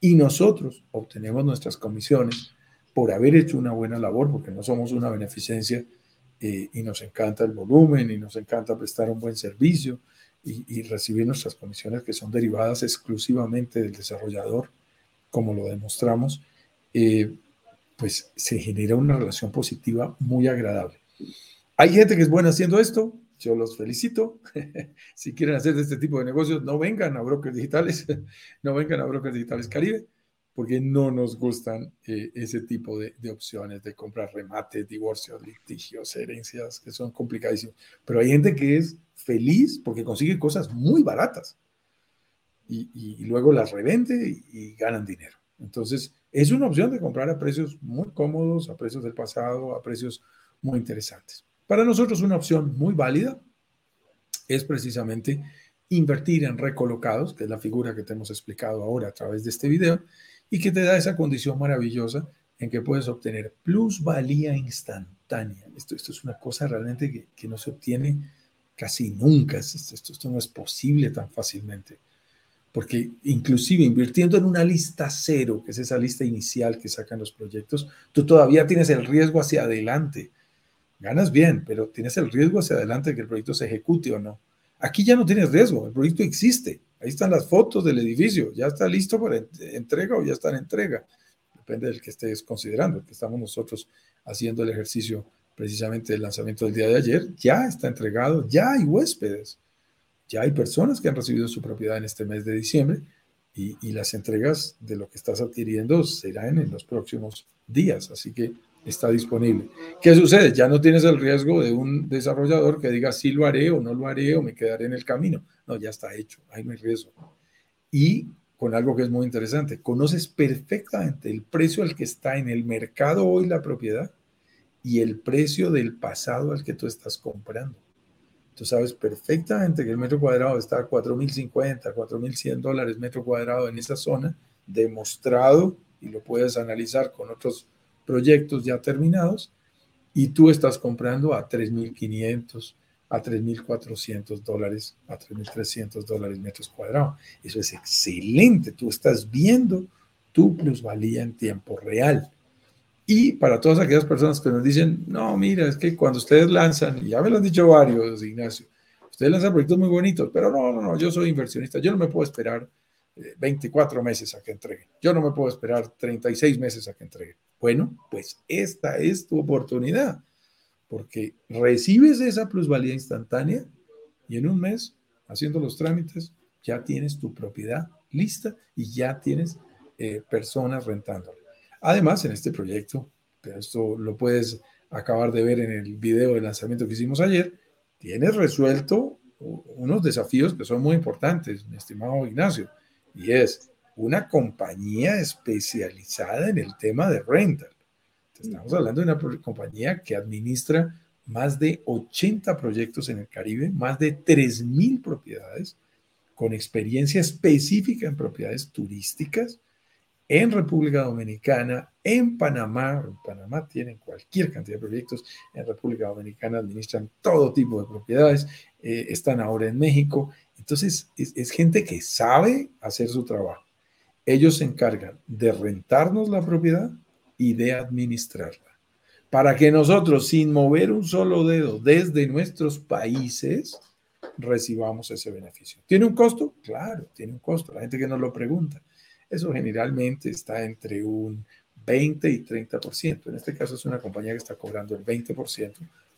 Y nosotros obtenemos nuestras comisiones por haber hecho una buena labor, porque no somos una beneficencia eh, y nos encanta el volumen y nos encanta prestar un buen servicio y, recibir nuestras comisiones que son derivadas exclusivamente del desarrollador, como lo demostramos, eh, pues se genera una relación positiva muy agradable. Hay gente que es buena haciendo esto, yo los felicito. si quieren hacer este tipo de negocios, no vengan a Brokers Digitales, no vengan a Brokers Digitales Caribe, porque no nos gustan eh, ese tipo de, opciones de comprar remates, divorcios, litigios, herencias, que son complicadísimos. Pero hay gente que es feliz porque consigue cosas muy baratas y, luego las revende y, y ganan dinero. Entonces, es una opción de comprar a precios muy cómodos, a precios del pasado, a precios muy interesantes. Para nosotros una opción muy válida es precisamente invertir en recolocados, que es la figura que te hemos explicado ahora a través de este video, y que te da esa condición maravillosa en que puedes obtener plusvalía instantánea. Esto, esto es una cosa realmente que, no se obtiene casi nunca. Esto, esto, esto no es posible tan fácilmente. Porque inclusive invirtiendo en una lista cero, que es esa lista inicial que sacan los proyectos, tú todavía tienes el riesgo hacia adelante ganas bien, pero tienes el riesgo hacia adelante de que el proyecto se ejecute o no. Aquí ya no tienes riesgo, el proyecto existe. Ahí están las fotos del edificio, ya está listo para entrega o ya está en entrega. Depende del que estés considerando, que estamos nosotros haciendo el ejercicio precisamente del lanzamiento del día de ayer. Ya está entregado, ya hay huéspedes, ya hay personas que han recibido su propiedad en este mes de diciembre y, y las entregas de lo que estás adquiriendo serán en los próximos días. Así que está disponible. ¿Qué sucede? Ya no tienes el riesgo de un desarrollador que diga sí lo haré o no lo haré o me quedaré en el camino. No, ya está hecho, ahí no hay riesgo. Y con algo que es muy interesante, conoces perfectamente el precio al que está en el mercado hoy la propiedad y el precio del pasado al que tú estás comprando. Tú sabes perfectamente que el metro cuadrado está a 4.050, 4.100 dólares metro cuadrado en esa zona, demostrado y lo puedes analizar con otros proyectos ya terminados y tú estás comprando a 3.500, a 3.400 dólares, a 3.300 dólares metros cuadrados. Eso es excelente. Tú estás viendo tu plusvalía en tiempo real. Y para todas aquellas personas que nos dicen, no, mira, es que cuando ustedes lanzan, y ya me lo han dicho varios, Ignacio, ustedes lanzan proyectos muy bonitos, pero no, no, no, yo soy inversionista, yo no me puedo esperar 24 meses a que entregue. Yo no me puedo esperar 36 meses a que entregue. Bueno, pues esta es tu oportunidad, porque recibes esa plusvalía instantánea y en un mes, haciendo los trámites, ya tienes tu propiedad lista y ya tienes eh, personas rentando. Además, en este proyecto, esto lo puedes acabar de ver en el video de lanzamiento que hicimos ayer, tienes resuelto unos desafíos que son muy importantes, mi estimado Ignacio y es una compañía especializada en el tema de rental. Estamos hablando de una compañía que administra más de 80 proyectos en el Caribe, más de 3.000 propiedades, con experiencia específica en propiedades turísticas, en República Dominicana, en Panamá. En Panamá tienen cualquier cantidad de proyectos, en República Dominicana administran todo tipo de propiedades, eh, están ahora en México entonces, es, gente que sabe hacer su trabajo. Ellos se encargan de rentarnos la propiedad y de administrarla. Para que nosotros, sin mover un solo dedo desde nuestros países, recibamos ese beneficio. ¿Tiene un costo? Claro, tiene un costo. La gente que nos lo pregunta. Eso generalmente está entre un 20 y 30%. En este caso es una compañía que está cobrando el 20%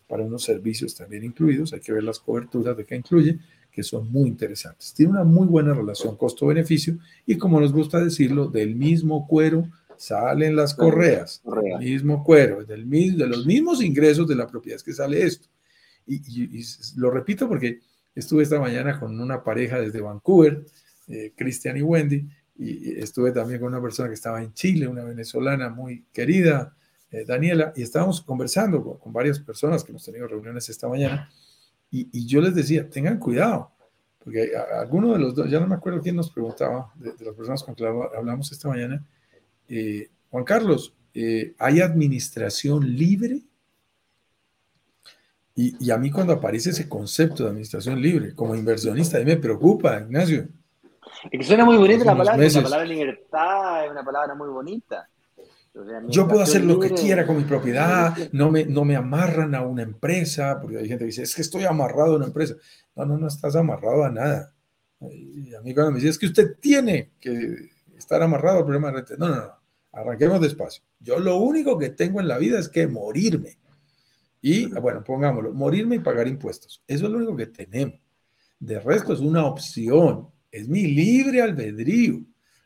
para unos servicios también incluidos. Hay que ver las coberturas de qué incluye, que son muy interesantes. Tiene una muy buena relación costo-beneficio y como nos gusta decirlo, del mismo cuero salen las correas, del mismo cuero, del, de los mismos ingresos de la propiedad es que sale esto. Y, lo repito porque estuve esta mañana con una pareja desde Vancouver, eh, Cristian y Wendy, y estuve también con una persona que estaba en Chile, una venezolana muy querida, eh, Daniela, y estábamos conversando con, varias personas que hemos tenido reuniones esta mañana, y, yo les decía, tengan cuidado, porque alguno de los dos, ya no me acuerdo quién nos preguntaba, de, las personas con que hablamos esta mañana, eh, Juan Carlos, eh, ¿hay administración libre? Y, a mí cuando aparece ese concepto de administración libre, como inversionista, a mí me preocupa, Ignacio. Es que suena muy bonita la palabra, la palabra libertad es una palabra muy bonita. Yo puedo hacer lo que quiera con mi propiedad, no me, no me amarran a una empresa, porque hay gente que dice, es que estoy amarrado a una empresa. No, no, no estás amarrado a nada. Y a mí cuando me dice, es que usted tiene que estar amarrado al problema de renta. No, no, no, arranquemos despacio. Yo lo único que tengo en la vida es que morirme. Y, bueno, pongámoslo, morirme y pagar impuestos. Eso es lo único que tenemos. De resto es una opción, es mi libre albedrío.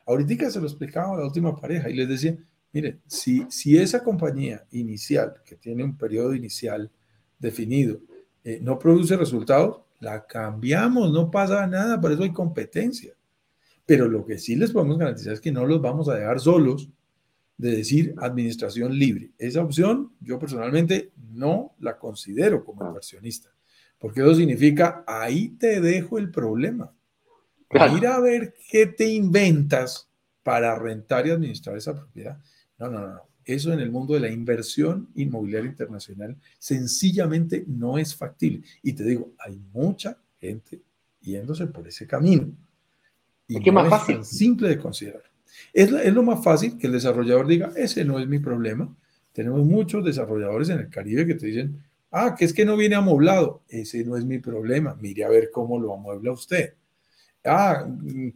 Ahorita se lo explicaba a la última pareja y les decía, mire, si, si esa compañía inicial, que tiene un periodo inicial definido, eh, no produce resultados, la cambiamos, no pasa nada, por eso hay competencia. Pero lo que sí les podemos garantizar es que no los vamos a dejar solos de decir administración libre. Esa opción yo personalmente no la considero como inversionista, porque eso significa ahí te dejo el problema. Mira a ver qué te inventas para rentar y administrar esa propiedad. No, no, no. Eso en el mundo de la inversión inmobiliaria internacional sencillamente no es factible. Y te digo, hay mucha gente yéndose por ese camino. Y ¿Qué más fácil? Simple de considerar. Es, es lo más fácil que el desarrollador diga, ese no es mi problema. Tenemos muchos desarrolladores en el Caribe que te dicen, ah, que es que no viene amoblado. Ese no es mi problema. Mire a ver cómo lo amuebla usted. Ah,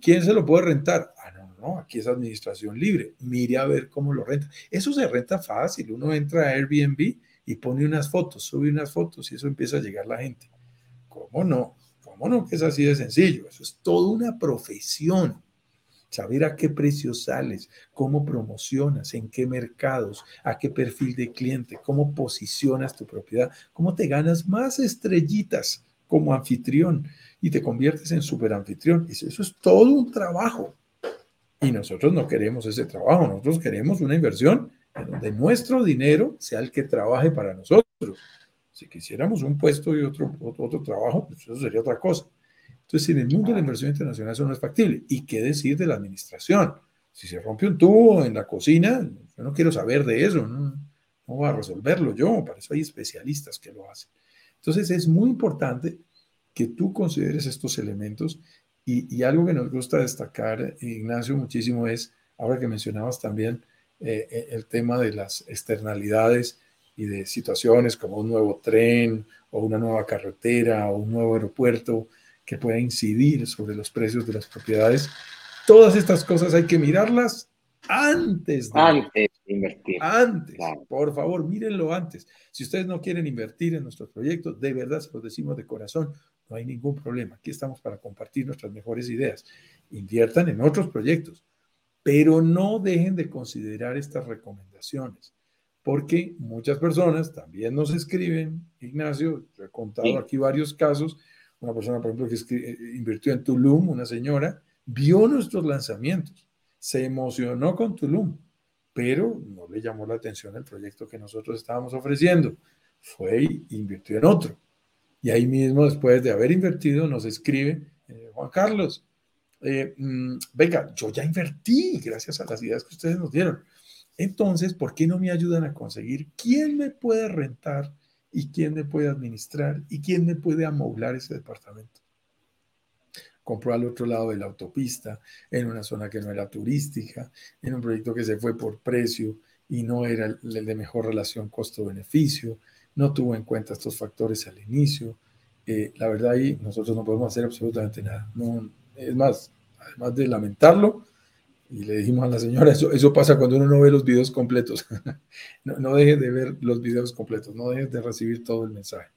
¿quién se lo puede rentar? Aquí es administración libre. Mire a ver cómo lo renta. Eso se renta fácil. Uno entra a Airbnb y pone unas fotos, sube unas fotos y eso empieza a llegar la gente. ¿Cómo no? ¿Cómo no que es así de sencillo? Eso es toda una profesión. Saber a qué precio sales, cómo promocionas, en qué mercados, a qué perfil de cliente, cómo posicionas tu propiedad, cómo te ganas más estrellitas como anfitrión y te conviertes en super anfitrión. Eso es todo un trabajo. Y nosotros no queremos ese trabajo, nosotros queremos una inversión en donde nuestro dinero sea el que trabaje para nosotros. Si quisiéramos un puesto y otro, otro, trabajo, pues eso sería otra cosa. Entonces, en el mundo de la inversión internacional eso no es factible. ¿Y qué decir de la administración? Si se rompe un tubo en la cocina, yo no quiero saber de eso, no, no voy a resolverlo yo, para eso hay especialistas que lo hacen. Entonces, es muy importante que tú consideres estos elementos y, y algo que nos gusta destacar, Ignacio, muchísimo es, ahora que mencionabas también eh, eh, el tema de las externalidades, y de situaciones como un nuevo tren o una nueva carretera o un nuevo aeropuerto que pueda incidir sobre los precios de las propiedades. Todas estas cosas hay que mirarlas antes de, invertir. Antes, por favor, mírenlo antes. Si ustedes no quieren invertir en nuestros proyectos, de verdad se los decimos de corazón, no hay ningún problema. Aquí estamos para compartir nuestras mejores ideas. Inviertan en otros proyectos, pero no dejen de considerar estas recomendaciones porque muchas personas también nos escriben, Ignacio, he contado aquí varios casos, una persona, por ejemplo, que eh, invirtió en Tulum, una señora, vio nuestros lanzamientos, se emocionó con Tulum, pero no le llamó la atención el proyecto que nosotros estábamos ofreciendo, fue y invirtió en otro. Y ahí mismo, después de haber invertido, nos escribe, eh, Juan Carlos, eh, mm, venga, yo ya invertí gracias a las ideas que ustedes nos dieron. Entonces, ¿por qué no me ayudan a conseguir quién me puede rentar y quién me puede administrar y quién me puede amoblar ese departamento? Compró al otro lado de la autopista, en una zona que no era turística, en un proyecto que se fue por precio y no era el de mejor relación costo-beneficio, no tuvo en cuenta estos factores al inicio eh, la verdad ahí nosotros no podemos hacer absolutamente nada. No, es más, además de lamentarlo, y le dijimos a la señora, eso, pasa cuando uno no ve los videos completos. no, no dejes de ver los videos completos, no dejes de recibir todo el mensaje,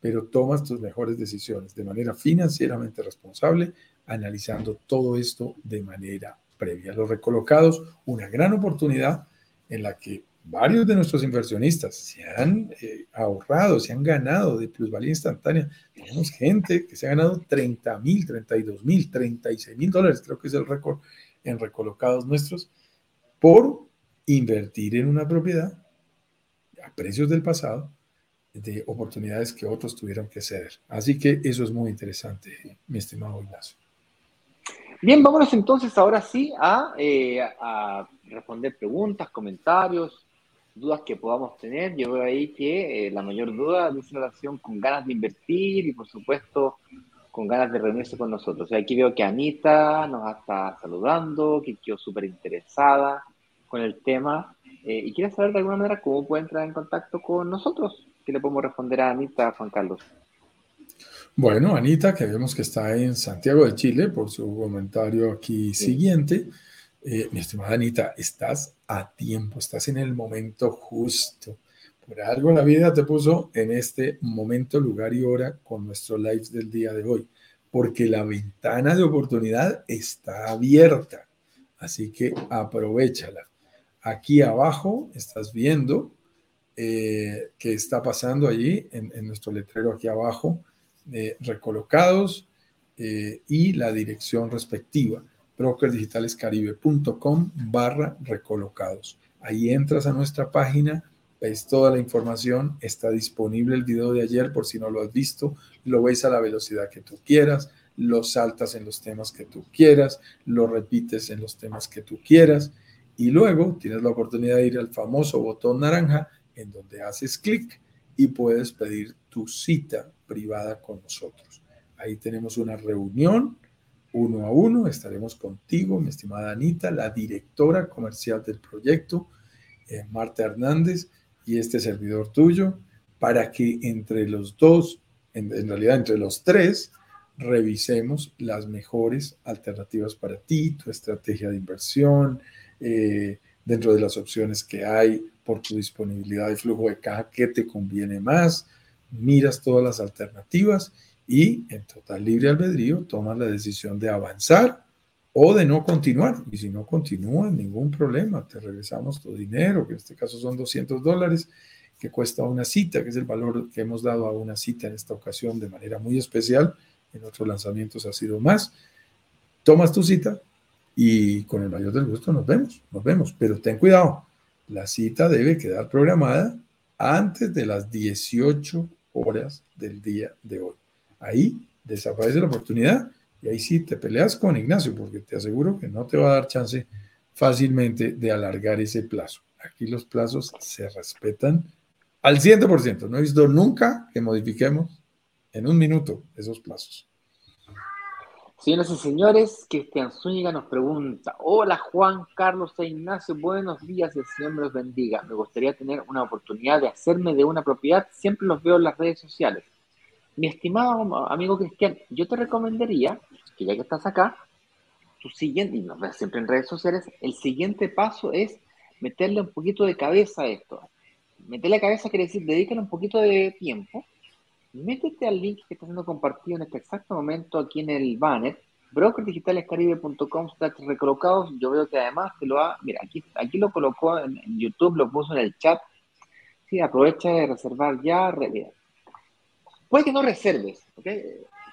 pero tomas tus mejores decisiones de manera financieramente responsable, analizando todo esto de manera previa. Los recolocados, una gran oportunidad en la que varios de nuestros inversionistas se han eh, ahorrado, se han ganado de plusvalía instantánea. Tenemos gente que se ha ganado 30 mil, 32 mil, 36 mil dólares, creo que es el récord en recolocados nuestros, por invertir en una propiedad a precios del pasado de oportunidades que otros tuvieron que ceder. Así que eso es muy interesante, mi estimado Ignacio. Bien, vámonos entonces ahora sí a, eh, a responder preguntas, comentarios, dudas que podamos tener. Yo veo ahí que eh, la mayor duda es relación con ganas de invertir y por supuesto con ganas de reunirse con nosotros. aquí veo que Anita nos está saludando, que quedó súper interesada con el tema eh, y quiere saber de alguna manera cómo puede entrar en contacto con nosotros. ¿Qué le podemos responder a Anita, Juan Carlos? Bueno, Anita, que vemos que está en Santiago de Chile por su comentario aquí siguiente. Eh, mi estimada Anita, estás a tiempo, estás en el momento justo. Por algo la vida te puso en este momento, lugar y hora con nuestro live del día de hoy, porque la ventana de oportunidad está abierta. Así que aprovechala. Aquí abajo estás viendo eh, qué está pasando allí en, nuestro letrero aquí abajo, eh, recolocados y la dirección respectiva brokerdigitalescaribe.com barra recolocados. Ahí entras a nuestra página, ves toda la información, está disponible el video de ayer por si no lo has visto, lo ves a la velocidad que tú quieras, lo saltas en los temas que tú quieras, lo repites en los temas que tú quieras y luego tienes la oportunidad de ir al famoso botón naranja en donde haces clic y puedes pedir tu cita privada con nosotros. Ahí tenemos una reunión uno a uno. Estaremos contigo, mi estimada Anita, la directora comercial del proyecto, eh, Marta Hernández, y este servidor tuyo, para que entre los dos, en, realidad entre los tres, revisemos las mejores alternativas para ti, tu estrategia de inversión, eh, dentro de las opciones que hay por tu disponibilidad de flujo de caja, qué te conviene más, miras todas las alternativas y en total libre albedrío tomas la decisión de avanzar o de no continuar. Y si no continúa, ningún problema, te regresamos tu dinero, que en este caso son 200 dólares, que cuesta una cita, que es el valor que hemos dado a una cita en esta ocasión de manera muy especial. En otros lanzamientos ha sido más. Tomas tu cita y con el mayor del gusto nos vemos, nos vemos. Pero ten cuidado, la cita debe quedar programada antes de las 18 horas del día de hoy ahí desaparece la oportunidad y ahí sí te peleas con Ignacio, porque te aseguro que no te va a dar chance fácilmente de alargar ese plazo. Aquí los plazos se respetan al 100%. No he visto nunca que modifiquemos en un minuto esos plazos. Señoras y señores, Cristian Zúñiga nos pregunta, hola Juan Carlos e Ignacio, buenos días, el Señor los bendiga. Me gustaría tener una oportunidad de hacerme de una propiedad, siempre los veo en las redes sociales. Mi estimado amigo Cristian, yo te recomendaría que ya que estás acá, tu siguiente, y nos ves siempre en redes sociales, el siguiente paso es meterle un poquito de cabeza a esto. Meterle cabeza quiere decir, dedícale un poquito de tiempo. Métete al link que está siendo compartido en este exacto momento aquí en el banner, brokerdigitalescaribe.com recolocados. Yo veo que además te lo ha, mira, aquí, aquí lo colocó en, YouTube, lo puso en el chat. Sí, aprovecha de reservar ya, Puede que no reserves, ¿ok?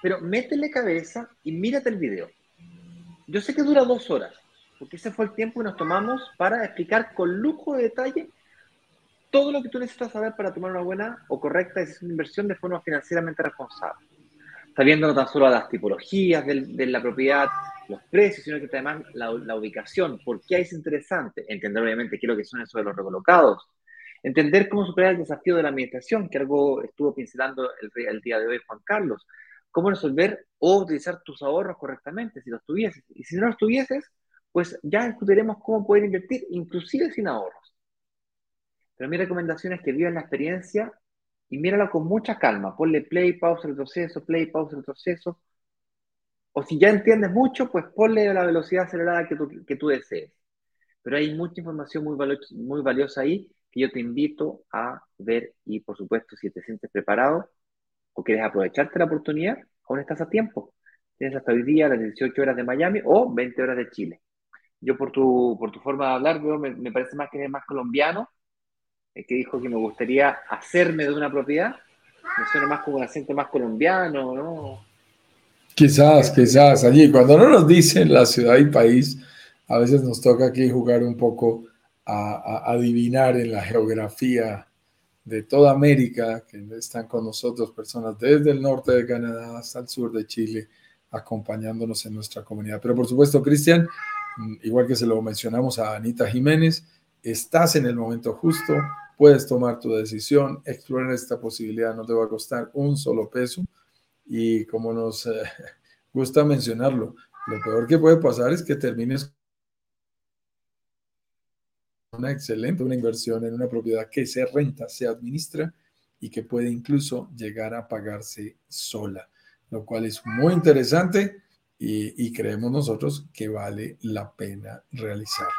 Pero métele cabeza y mírate el video. Yo sé que dura dos horas, porque ese fue el tiempo que nos tomamos para explicar con lujo de detalle todo lo que tú necesitas saber para tomar una buena o correcta decisión de inversión de forma financieramente responsable. Sabiendo no tan solo las tipologías de, la propiedad, los precios, sino que además la, la, ubicación, por qué es interesante, entender obviamente qué es lo que son eso de los recolocados, Entender cómo superar el desafío de la administración, que algo estuvo pincelando el, día de hoy Juan Carlos. Cómo resolver o utilizar tus ahorros correctamente, si los tuvieses. Y si no los tuvieses, pues ya discutiremos cómo poder invertir, inclusive sin ahorros. Pero mi recomendación es que vivan la experiencia y míralo con mucha calma. Ponle play, pausa, retroceso, play, pausa, retroceso. O si ya entiendes mucho, pues ponle la velocidad acelerada que tú, que tú desees. Pero hay mucha información muy, muy valiosa ahí que yo te invito a ver y por supuesto si te sientes preparado o quieres aprovecharte la oportunidad, aún estás a tiempo. Tienes hasta hoy día las 18 horas de Miami o 20 horas de Chile. Yo por tu, por tu forma de hablar, me, parece más que eres más colombiano, el que dijo que me gustaría hacerme de una propiedad. Me suena más como un acento más colombiano, ¿no? Quizás, quizás. Allí, cuando no nos dicen la ciudad y país, a veces nos toca aquí jugar un poco a, adivinar en la geografía de toda América, que están con nosotros personas desde el norte de Canadá hasta el sur de Chile, acompañándonos en nuestra comunidad. Pero por supuesto, Cristian, mm, igual que se lo mencionamos a Anita Jiménez, estás en el momento justo, puedes tomar tu decisión, explorar esta posibilidad, no te va a costar un solo peso. Y como nos eh, gusta mencionarlo, lo peor que puede pasar es que termines una excelente, una inversión en una propiedad que se renta, se administra y que puede incluso llegar a pagarse sola, lo cual es muy interesante y, creemos nosotros que vale la pena realizarlo.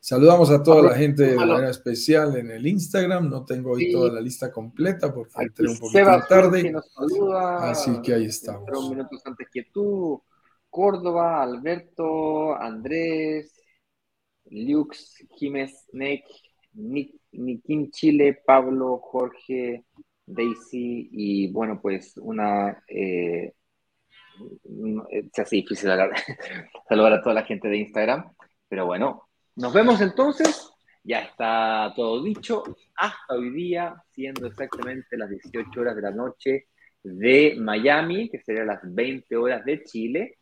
Saludamos a toda la gente de manera especial en el Instagram. No tengo hoy toda la lista completa porque entré un poquito tarde. así que ahí estamos. Minutos antes que tú. Córdoba, Alberto, Andrés, Lux, Jiménez, Nick, Nikin Chile, Pablo, Jorge, Daisy y bueno, pues una... Eh, se hace difícil saludar a toda la gente de Instagram, pero bueno, nos vemos entonces. Ya está todo dicho. Hasta hoy día, siendo exactamente las 18 horas de la noche de Miami, que serían las 20 horas de Chile.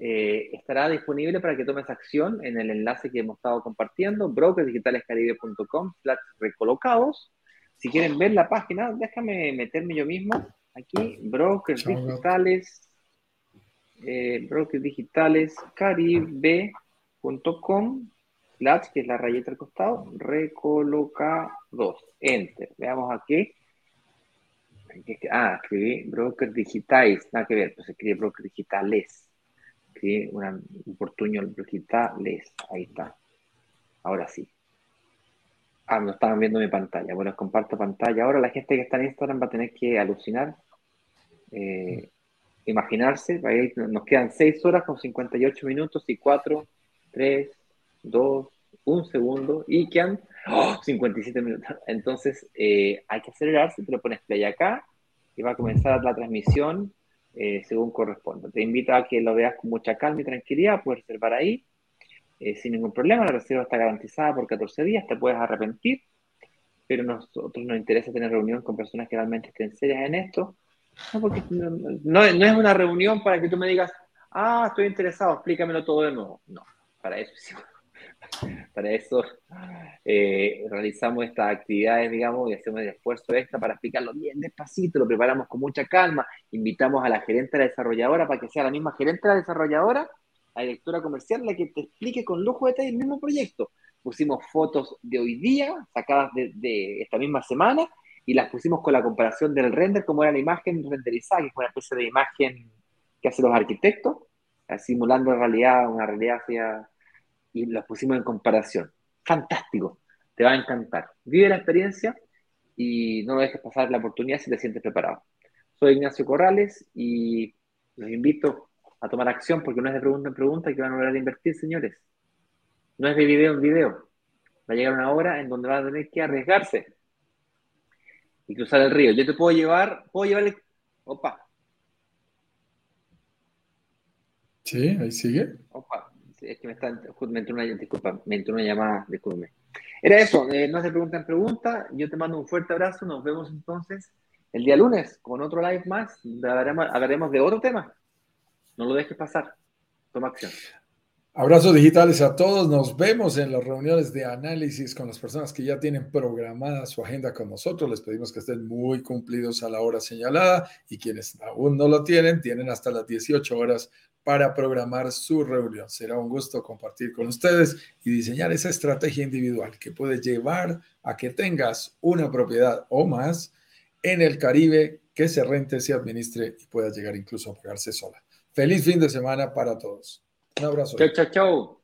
Eh, estará disponible para que tomes acción en el enlace que hemos estado compartiendo, brokersdigitalescaribe.com recolocados. Si quieren ver la página, déjame meterme yo mismo aquí, brokers digitales, eh, brokers digitales caribe.com que es la rayeta al costado, recolocados, enter. Veamos aquí. Ah, escribí brokers digitales, nada que ver, pues escribe brokers digitales un portuño les, ahí está. Ahora sí. Ah, no estaban viendo mi pantalla. Bueno, comparto pantalla. Ahora la gente que está en Instagram va a tener que alucinar, eh, imaginarse. Nos quedan 6 horas con 58 minutos y 4, 3, 2, 1 segundo y quedan 57 minutos. Entonces eh, hay que acelerarse. Te lo pones play acá y va a comenzar la transmisión eh, según corresponda. Te invito a que lo veas con mucha calma y tranquilidad, puedes reservar ahí eh, sin ningún problema, la reserva está garantizada por 14 días, te puedes arrepentir, pero nosotros nos interesa tener reunión con personas que realmente estén serias en esto, no, porque no, es una reunión para que tú me digas, ah, estoy interesado, explícamelo todo de nuevo. No, para eso sí. Para eso eh, realizamos estas actividades, digamos, y hacemos el esfuerzo extra para explicarlo bien despacito, lo preparamos con mucha calma, invitamos a la gerente de la desarrolladora para que sea la misma gerente de la desarrolladora, la directora comercial, la que te explique con lujo de detalle el mismo proyecto. Pusimos fotos de hoy día, sacadas de, esta misma semana, y las pusimos con la comparación del render, como era la imagen renderizada, que es una especie de imagen que hacen los arquitectos, simulando en realidad una realidad hacia y las pusimos en comparación. Fantástico, te va a encantar. Vive la experiencia y no dejes pasar la oportunidad si te sientes preparado. Soy Ignacio Corrales y los invito a tomar acción porque no es de pregunta en pregunta que van a lograr invertir, señores. No es de video en video. Va a llegar una hora en donde van a tener que arriesgarse y cruzar el río. Yo te puedo llevar, puedo llevarle. Opa. Sí, ahí sigue. Opa es que me, está, me entró una, disculpa, me entró una llamada, disculpe. Era eso, eh, no se pregunta en pregunta, yo te mando un fuerte abrazo, nos vemos entonces el día lunes con otro live más, hablaremos, hablaremos de otro tema. No lo dejes pasar, toma acción. Abrazos digitales a todos. Nos vemos en las reuniones de análisis con las personas que ya tienen programada su agenda con nosotros. Les pedimos que estén muy cumplidos a la hora señalada y quienes aún no lo tienen, tienen hasta las 18 horas para programar su reunión. Será un gusto compartir con ustedes y diseñar esa estrategia individual que puede llevar a que tengas una propiedad o más en el Caribe que se rente, se administre y pueda llegar incluso a pagarse sola. Feliz fin de semana para todos. Un abrazo. Chau, chau, chau.